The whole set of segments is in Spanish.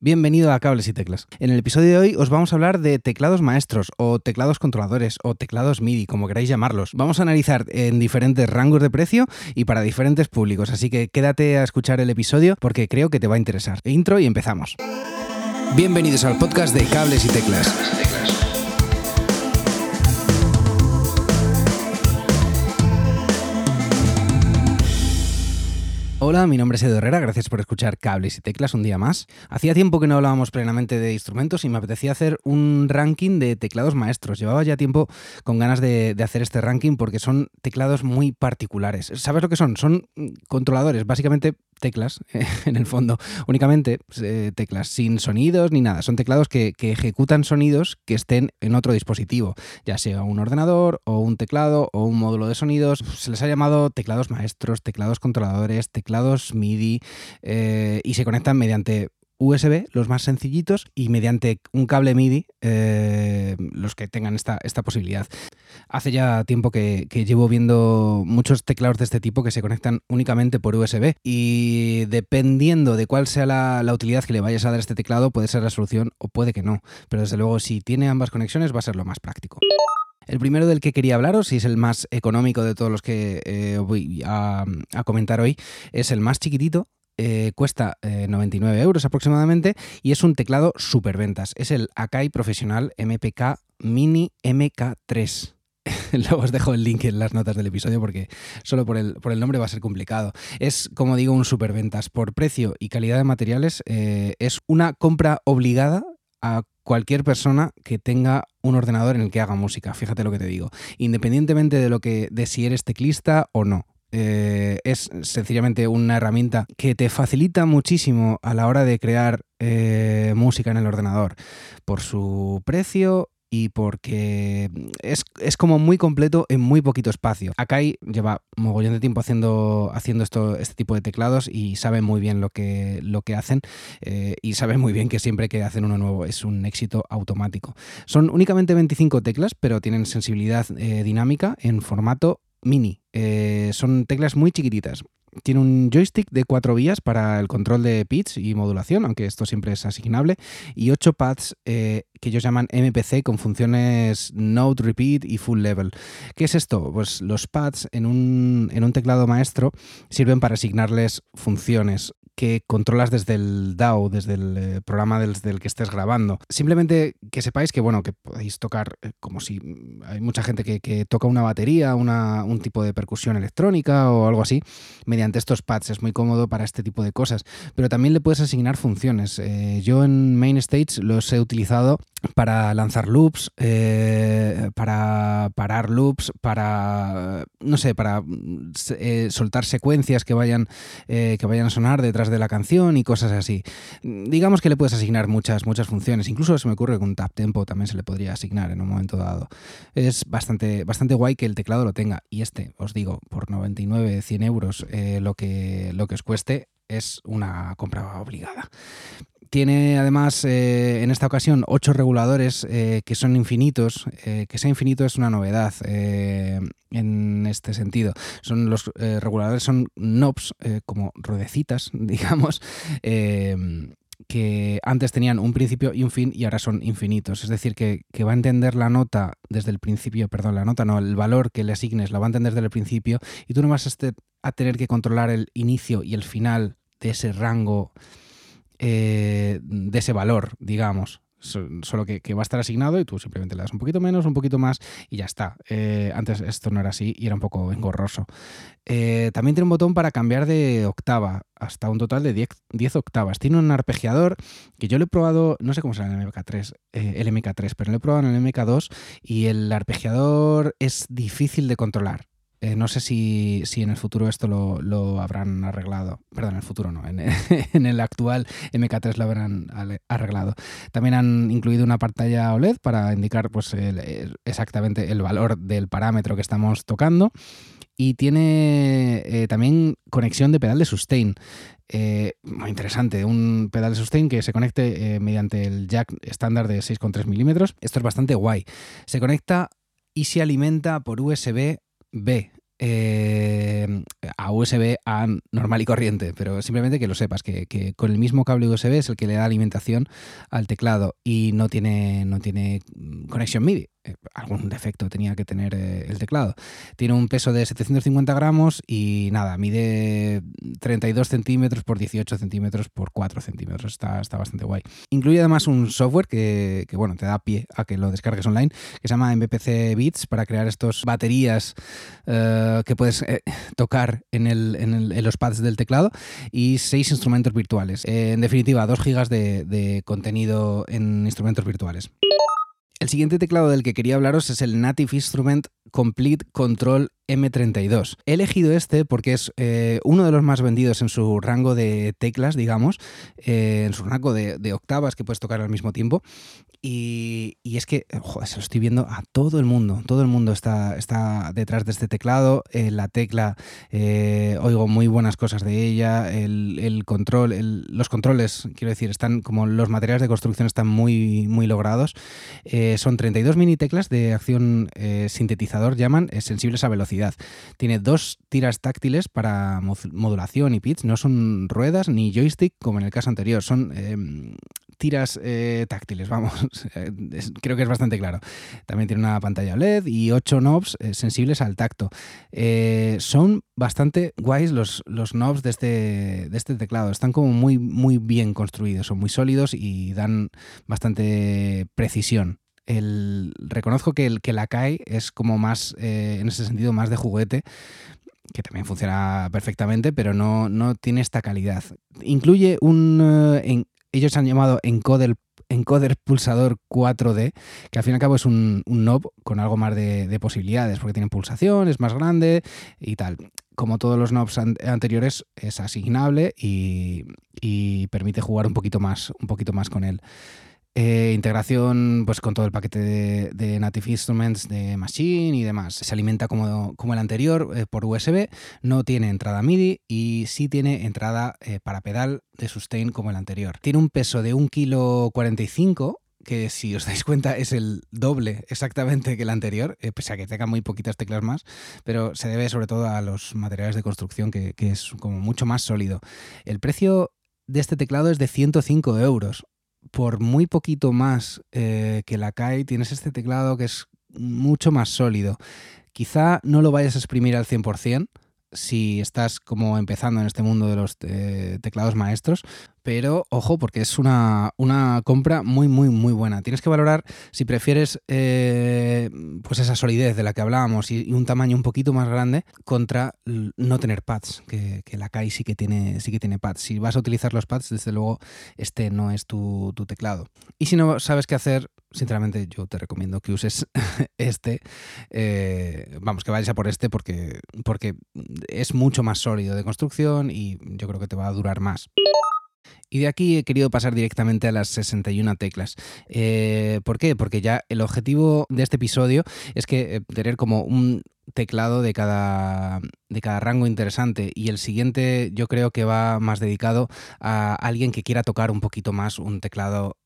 Bienvenido a Cables y Teclas. En el episodio de hoy os vamos a hablar de teclados maestros o teclados controladores o teclados MIDI, como queráis llamarlos. Vamos a analizar en diferentes rangos de precio y para diferentes públicos, así que quédate a escuchar el episodio porque creo que te va a interesar. Intro y empezamos. Bienvenidos al podcast de Cables y Teclas. Hola, mi nombre es Edo Herrera, gracias por escuchar Cables y Teclas un día más. Hacía tiempo que no hablábamos plenamente de instrumentos y me apetecía hacer un ranking de teclados maestros. Llevaba ya tiempo con ganas de, hacer este ranking porque son teclados muy particulares. ¿Sabes lo que son? Son controladores, básicamente teclas, en el fondo, únicamente pues, eh, teclas, sin sonidos ni nada. Son teclados que, que, ejecutan sonidos que estén en otro dispositivo, ya sea un ordenador o un teclado o un módulo de sonidos. Se les ha llamado teclados maestros, teclados controladores, teclados MIDI eh, y se conectan mediante USB, los más sencillitos, y mediante un cable MIDI, eh, los que tengan esta, esta, posibilidad. Hace ya tiempo que, llevo viendo muchos teclados de este tipo que se conectan únicamente por USB y dependiendo de cuál sea la, la, utilidad que le vayas a dar a este teclado, puede ser la solución o puede que no. Pero desde luego, si tiene ambas conexiones, va a ser lo más práctico. El primero del que quería hablaros, y es el más económico de todos los que eh, voy a, a comentar hoy, es el más chiquitito, eh, cuesta 99 eh, euros aproximadamente y es un teclado superventas. Es el Akai Profesional MPK Mini MK3. Luego os dejo el link en las notas del episodio porque solo por el, por el nombre va a ser complicado. Es, como digo, un superventas. Por precio y calidad de materiales, eh, es una compra obligada a cualquier persona que tenga un ordenador en el que haga música. Fíjate lo que te digo. Independientemente de lo que, de si eres teclista o no. Eh, es sencillamente una herramienta que te facilita muchísimo a la hora de crear eh, música en el ordenador por su precio y porque es, como muy completo en muy poquito espacio. Akai lleva mogollón de tiempo haciendo, haciendo esto, este tipo de teclados y sabe muy bien lo que, lo que hacen eh, y sabe muy bien que siempre que hacen uno nuevo es un éxito automático. Son únicamente 25 teclas, pero tienen sensibilidad dinámica en formato mini. Eh, son teclas muy chiquititas. Tiene un joystick de cuatro vías para el control de pitch y modulación, aunque esto siempre es asignable, y ocho pads eh, que ellos llaman MPC con funciones Note, Repeat y Full Level. ¿Qué es esto? Pues los pads en un, en un teclado maestro sirven para asignarles funciones que controlas desde el DAO, desde el eh, programa desde el que estés grabando. Simplemente que sepáis que, bueno, que podéis tocar eh, como si mm, hay mucha gente que, toca una batería, una, un tipo de percusión electrónica o algo así, mediante estos pads. Es muy cómodo para este tipo de cosas. Pero también le puedes asignar funciones. Eh, yo en Main Stage los he utilizado para lanzar loops, para parar loops, para, no sé, para soltar secuencias que vayan, que vayan a sonar detrás de la canción y cosas así. Digamos que le puedes asignar muchas, muchas funciones. Incluso se me ocurre que un tap tempo también se le podría asignar en un momento dado. Es bastante, bastante guay que el teclado lo tenga. Y este, os digo, por 99, 100 euros, eh, lo, que, lo que os cueste es una compra obligada. Tiene además eh, en esta ocasión ocho reguladores eh, que son infinitos. Eh, que sea infinito es una novedad en este sentido. Son los reguladores son knobs como rodecitas, digamos que antes tenían un principio y un fin y ahora son infinitos. Es decir, que, va a entender la nota desde el principio, perdón, la nota no, el valor que le asignes la va a entender desde el principio y tú no vas a, este, tener que controlar el inicio y el final de ese rango eh, de ese valor, digamos. Solo que, va a estar asignado y tú simplemente le das un poquito menos, un poquito más y ya está. Eh, antes esto no era así y era un poco engorroso. Eh, también tiene un botón para cambiar de octava, hasta un total de 10, octavas. Tiene un arpegiador que yo lo he probado, no sé cómo será en el MK3, el MK3, pero lo he probado en el MK2 y el arpegiador es difícil de controlar. Eh, no sé si, en el futuro esto lo, habrán arreglado. Perdón, en el futuro no. En, el actual MK3 lo habrán arreglado. También han incluido una pantalla OLED para indicar pues, exactamente el valor del parámetro que estamos tocando. Y tiene eh, también conexión de pedal de sustain. Eh, muy interesante, un pedal de sustain que se conecte mediante el jack estándar de 6,3 milímetros. Esto es bastante guay. Se conecta y se alimenta por USB B. eh, a USB a normal y corriente, pero simplemente que lo sepas, que, con el mismo cable USB es el que le da alimentación al teclado y no tiene, no tiene conexión MIDI. Eh, algún defecto tenía que tener eh, el teclado. Tiene un peso de 750 gramos y nada, mide 32 centímetros por 18 centímetros por 4 centímetros. Está, está bastante guay. Incluye además un software que, bueno, te da pie a que lo descargues online, que se llama MPC Beats para crear estos baterías eh, que puedes tocar en, en, los pads del teclado y seis instrumentos virtuales. en definitiva, 2 gigas de contenido en instrumentos virtuales. El siguiente teclado del que quería hablaros es el Native Instrument Complete Control M32. He elegido este porque es eh, uno de los más vendidos en su rango de teclas, digamos, eh, en su rango de, octavas que puedes tocar al mismo tiempo. Y, es que, joder, se lo estoy viendo a todo el mundo. Todo el mundo está, está detrás de este teclado. Eh, la tecla, oigo muy buenas cosas de ella. El, control, los controles, quiero decir, están como los materiales de construcción están muy, muy logrados. son 32 mini teclas de acción llaman, sensibles a velocidad. Tiene dos tiras táctiles para modulación y pitch, no son ruedas ni joystick como en el caso anterior, son em, tiras eh, táctiles, vamos, creo que es bastante claro. También tiene una pantalla LED y ocho knobs eh, sensibles al tacto. Eh, son bastante guays los, los knobs de este, de este teclado, están como muy, muy bien construidos, son muy sólidos y dan bastante precisión reconozco que, el, que la CAI es como más, eh, en ese sentido, más de juguete, que también funciona perfectamente, pero no, no tiene esta calidad. Incluye un, eh, ellos han llamado encoder, encoder pulsador 4D, que al fin y al cabo es un, un knob con algo más de, posibilidades, porque tiene pulsación, es más grande y tal. Como todos los knobs anteriores, es asignable y, y permite jugar un poquito más, un poquito más con él. Eh, integración pues con todo el paquete de, Native Instruments de Machine y demás. Se alimenta como, como el anterior eh, por USB, no tiene entrada MIDI y sí tiene entrada eh, para pedal de sustain como el anterior. Tiene un peso de 1,45 kg que si os dais cuenta es el doble exactamente que el anterior, pese a que tenga muy poquitas teclas más, pero se debe sobre todo a los materiales de construcción que, que es como mucho más sólido. El precio de este teclado es de 105 euros por muy poquito más eh, que la CAI, tienes este teclado que es mucho más sólido. Quizá no lo vayas a exprimir al 100%, si estás como empezando en este mundo de los eh, teclados maestros, pero ojo porque es una, compra muy, muy, muy buena. Tienes que valorar si prefieres eh, pues esa solidez de la que hablábamos y, un tamaño un poquito más grande contra no tener pads, que, la CAI sí que, tiene, sí que tiene pads. Si vas a utilizar los pads, desde luego este no es tu, tu teclado. Y si no sabes qué hacer, sinceramente yo te recomiendo que uses este. Eh, vamos, que vayas a por este porque, porque es mucho más sólido de construcción y yo creo que te va a durar más. Y de aquí he querido pasar directamente a las 61 teclas. Eh, ¿Por qué? Porque ya el objetivo de este episodio es que eh, tener como un teclado de cada, de cada rango interesante y el siguiente yo creo que va más dedicado a alguien que quiera tocar un poquito más un teclado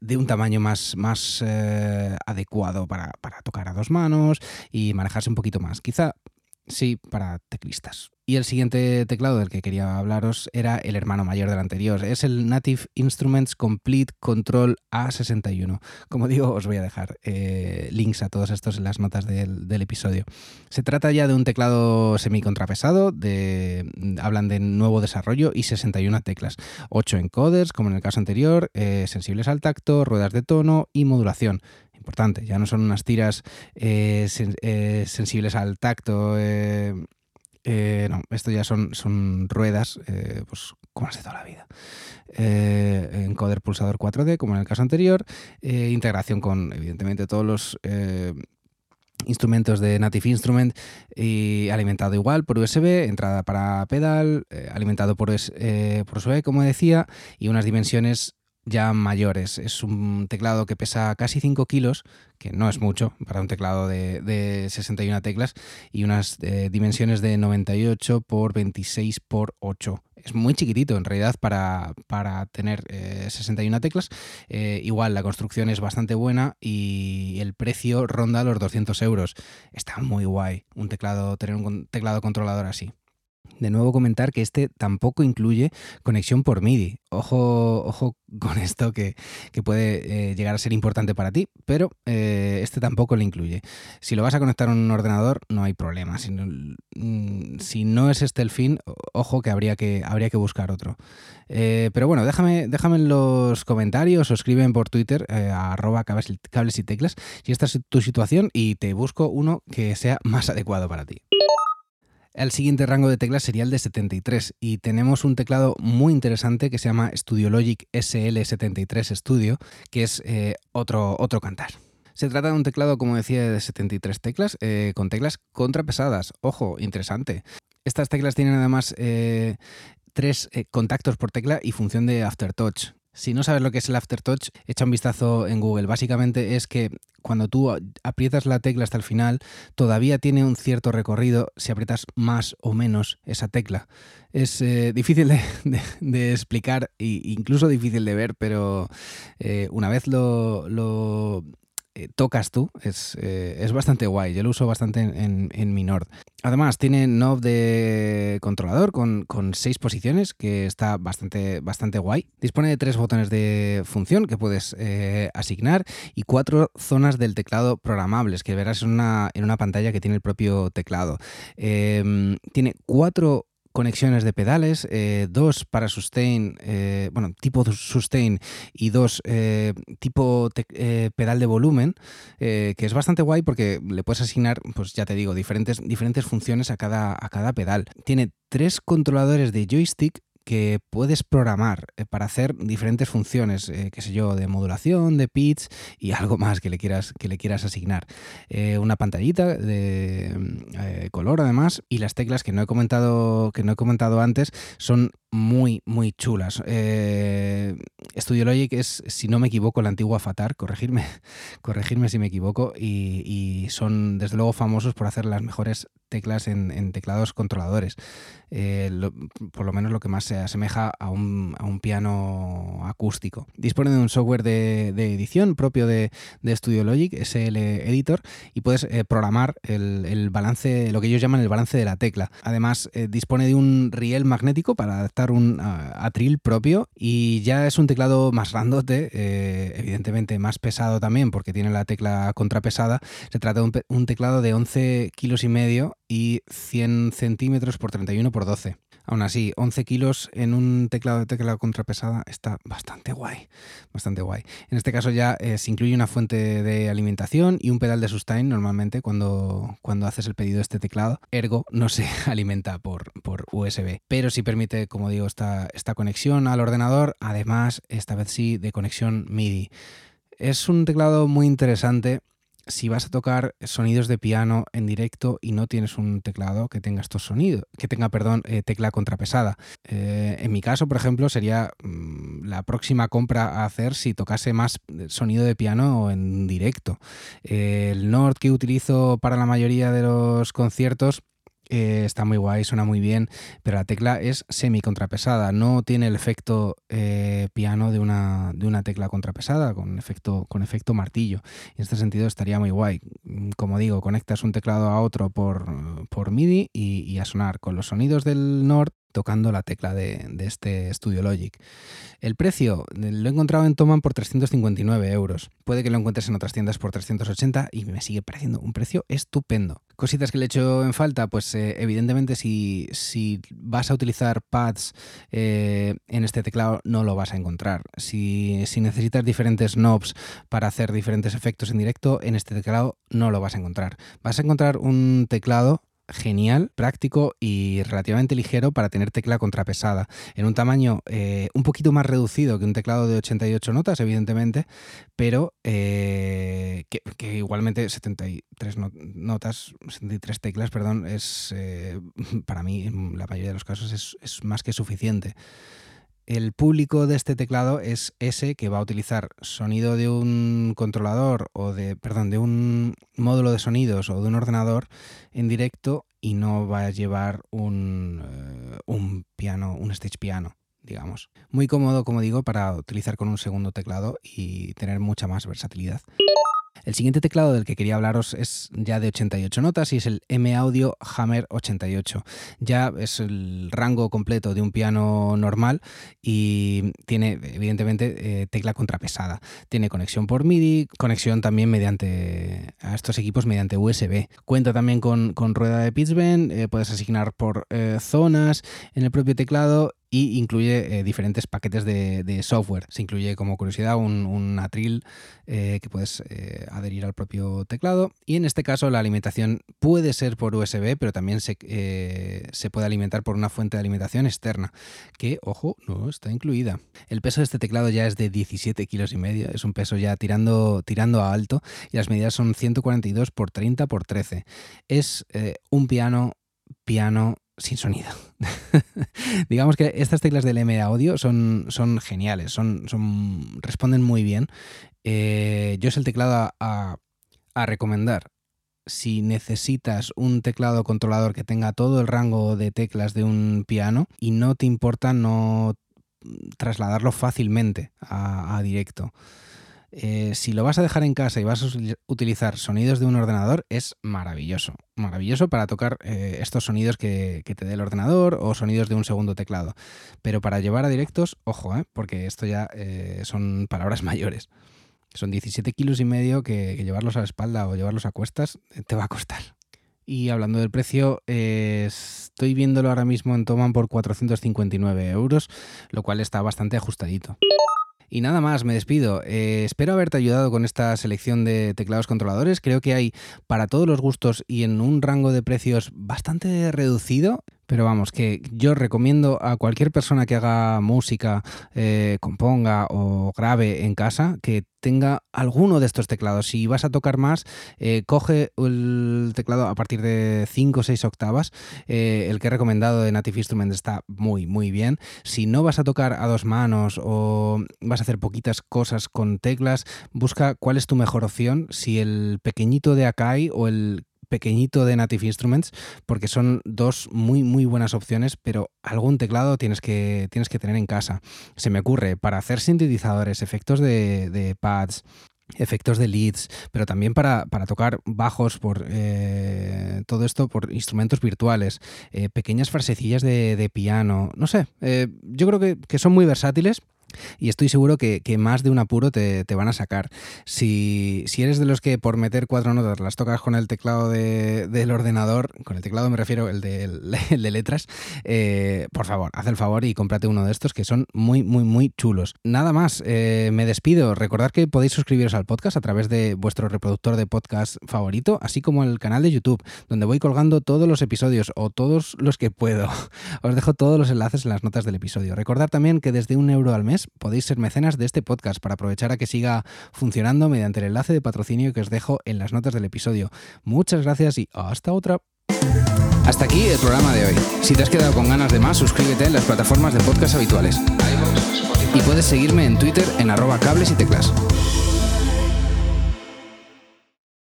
de un tamaño más, más eh, adecuado para, para, tocar a dos manos y manejarse un poquito más. Quizá sí para teclistas. Y el siguiente teclado del que quería hablaros era el hermano mayor del anterior. Es el Native Instruments Complete Control A61. Como digo, os voy a dejar eh, links a todos estos en las notas del, episodio. Se trata ya de un teclado semicontrapesado, de, hablan de nuevo desarrollo y 61 teclas. 8 encoders, como en el caso anterior, eh, sensibles al tacto, ruedas de tono y modulación importante. Ya no son unas tiras eh, sensibles al tacto eh, no, esto ya son, son ruedas, eh, pues como de toda la vida. Eh, encoder pulsador 4D, como en el caso anterior. integración con, evidentemente, todos los instrumentos de Native Instrument y alimentado igual por USB, entrada para pedal, alimentado por, por USB, como decía, y unas dimensiones ya mayores. Es un teclado que pesa casi 5 kilos, que no es mucho para un teclado de, 61 teclas, y unas eh, dimensiones de 98 por 26 por 8 es muy chiquitito en realidad para, para tener 61 eh, teclas. Eh, igual la construcción es bastante buena y el precio ronda los 200 euros. Está muy guay un teclado, tener un teclado controlador así. De nuevo comentar que este tampoco incluye conexión por MIDI. Ojo, ojo con esto que, puede eh, llegar a ser importante para ti, pero eh, este tampoco lo incluye. Si lo vas a conectar a un ordenador, no hay problema. Si no, mm, es este el fin, ojo que habría que, habría que buscar otro. Eh, pero bueno, déjame, déjame en los comentarios o escriben por Twitter a cables y teclas si esta es tu situación y te busco uno que sea más adecuado para ti. El siguiente rango de teclas sería el de 73 y tenemos un teclado muy interesante que se llama Studiologic SL73 Studio, que es eh, otro, otro cantar. Se trata de un teclado, como decía, de 73 teclas, eh, con teclas contrapesadas. Ojo, interesante. Estas teclas tienen además eh, tres contactos por tecla y función de aftertouch. Si no sabes lo que es el aftertouch, echa un vistazo en Google. Básicamente es que cuando tú aprietas la tecla hasta el final, todavía tiene un cierto recorrido si aprietas más o menos esa tecla. Es eh, difícil de, explicar e incluso difícil de ver, pero eh, una vez lo, eh, tocas tú, es, eh, es, bastante guay. Yo lo uso bastante en, en, mi Nord. Además, tiene knob de controlador con, con, seis posiciones, que está bastante, bastante guay. Dispone de tres botones de función que puedes eh, asignar y cuatro zonas del teclado programables, que verás en una, en una pantalla que tiene el propio teclado. Em, tiene cuatro conexiones de pedales, eh, dos para sustain, eh, bueno, tipo sustain y dos eh, tipo pedal de volumen, que es bastante guay porque le puedes asignar, pues ya te digo, diferentes, diferentes funciones a cada, a cada pedal. Tiene tres controladores de joystick que puedes programar eh, para hacer diferentes funciones, eh, qué sé yo, de modulación, de pitch y algo más que le quieras, que le quieras asignar. Eh, una pantallita de color además y las teclas que no he comentado, que no he comentado antes son muy, muy chulas. Eh, Studio Logic es, si no me equivoco, la antigua Fatar, corregirme, corregirme si me equivoco, y, son desde luego famosos por hacer las mejores teclas en, teclados controladores. Eh, por lo menos lo que más se asemeja a un, piano acústico. Dispone de un software de, edición propio de, de, Studio Logic, SL Editor, y puedes eh, programar el, balance, lo que ellos llaman el balance de la tecla. Además, eh, dispone de un riel magnético para adaptar un atril propio y ya es un teclado más randote, evidentemente más pesado también porque tiene la tecla contrapesada. Se trata de un, un teclado de 11 kilos y medio y 100 centímetros por 31 por 12. Aún así, 11 kilos en un teclado de tecla contrapesada está bastante guay, bastante guay. En este caso ya eh, se incluye una fuente de alimentación y un pedal de sustain normalmente cuando, cuando haces el pedido de este teclado. Ergo no se alimenta por, por USB, pero sí permite, como digo, esta, esta conexión al ordenador, además esta vez sí de conexión MIDI. Es un teclado muy interesante si vas a tocar sonidos de piano en directo y no tienes un teclado que tenga estos sonidos, que tenga, perdón, eh, tecla contrapesada. Eh, en mi caso, por ejemplo, sería mm, la próxima compra a hacer si tocase más sonido de piano en directo. el Nord que utilizo para la mayoría de los conciertos eh, está muy guay, suena muy bien, pero la tecla es semi contrapesada, no tiene el efecto eh, piano de una, de una tecla contrapesada, con efecto, con efecto martillo. En este sentido estaría muy guay. Como digo, conectas un teclado a otro por, por MIDI y a sonar con los sonidos del Nord tocando la tecla de, este Studio Logic. El precio lo he encontrado en Toman por 359 euros. Puede que lo encuentres en otras tiendas por 380 y me sigue pareciendo un precio estupendo. Cositas que le echo en falta, pues eh, evidentemente si, si, vas a utilizar pads eh, en este teclado no lo vas a encontrar. Si, si necesitas diferentes knobs para hacer diferentes efectos en directo, en este teclado no lo vas a encontrar. Vas a encontrar un teclado genial, práctico y relativamente ligero para tener tecla contrapesada. En un tamaño eh, un poquito más reducido que un teclado de 88 notas, evidentemente, pero eh, que, igualmente 73 notas, 73 teclas, perdón, es eh, para mí en la mayoría de los casos es, más que suficiente. El público de este teclado es ese que va a utilizar sonido de un controlador o de, perdón, de un módulo de sonidos o de un ordenador en directo y no va a llevar un, eh, un piano, un stage piano digamos. Muy cómodo, como digo, para utilizar con un segundo teclado y tener mucha más versatilidad. El siguiente teclado del que quería hablaros es ya de 88 notas y es el M Audio Hammer 88. Ya es el rango completo de un piano normal y tiene evidentemente eh, tecla contrapesada. Tiene conexión por MIDI, conexión también mediante a estos equipos mediante USB. Cuenta también con, rueda de pitchbend, eh, puedes asignar por eh, zonas en el propio teclado y incluye eh, diferentes paquetes de, software. Se incluye como curiosidad un, Atril eh, que puedes eh, adherir al propio teclado y en este caso la alimentación puede ser por USB, pero también se, se puede alimentar por una fuente de alimentación externa que, ojo, no está incluida. El peso de este teclado ya es de 17 kilos y medio, es un peso ya tirando, tirando a alto y las medidas son 142 por 30 por 13. Es un piano, piano sin sonido. Digamos que estas teclas del M Audio son, son geniales, son, son, responden muy bien. Eh, yo es el teclado a, a, recomendar. Si necesitas un teclado controlador que tenga todo el rango de teclas de un piano y no te importa no trasladarlo fácilmente a, a directo. Eh, si lo vas a dejar en casa y vas a utilizar sonidos de un ordenador, es maravilloso. Maravilloso para tocar eh, estos sonidos que, te dé el ordenador o sonidos de un segundo teclado. Pero para llevar a directos, ojo, eh, porque esto ya son palabras mayores. Son 17 kilos y medio que, llevarlos a la espalda o llevarlos a cuestas te va a costar. Y hablando del precio, estoy viéndolo ahora mismo en Toman por 459 euros, lo cual está bastante ajustadito. Y nada más, me despido. Eh, espero haberte ayudado con esta selección de teclados controladores. Creo que hay para todos los gustos y en un rango de precios bastante reducido. Pero vamos, que yo recomiendo a cualquier persona que haga música, eh, componga o grabe en casa que tenga alguno de estos teclados. Si vas a tocar más, eh, coge el teclado a partir de 5 o 6 octavas. Eh, el que he recomendado de Native Instruments está muy, muy bien. Si no vas a tocar a dos manos o vas a hacer poquitas cosas con teclas, busca cuál es tu mejor opción. Si el pequeñito de Akai o el pequeñito de Native Instruments, porque son dos muy, muy buenas opciones, pero algún teclado tienes que, tienes que tener en casa. Se me ocurre, para hacer sintetizadores, efectos de, pads, efectos de leads, pero también para, tocar bajos por eh, todo esto por instrumentos virtuales, eh, pequeñas frasecillas de, piano, no sé, eh, yo creo que, que son muy versátiles y estoy seguro que, más de un apuro te, van a sacar. Si, eres de los que por meter cuatro notas las tocas con el teclado del ordenador, con el teclado me refiero, el de, de letras, eh, por favor, haz el favor y cómprate uno de estos que son muy, muy, muy chulos. Nada más, eh, me despido. Recordad que podéis suscribiros al podcast a través de vuestro reproductor de podcast favorito, así como el canal de YouTube, donde voy colgando todos los episodios o todos los que puedo. Os dejo todos los enlaces en las notas del episodio. Recordad también que desde un euro al mes podéis ser mecenas de este podcast para aprovechar a que siga funcionando mediante el enlace de patrocinio que os dejo en las notas del episodio. Muchas gracias y hasta otra. Hasta aquí el programa de hoy. Si te has quedado con ganas de más, suscríbete en las plataformas de podcast habituales. Y puedes seguirme en Twitter en arroba cables y teclas.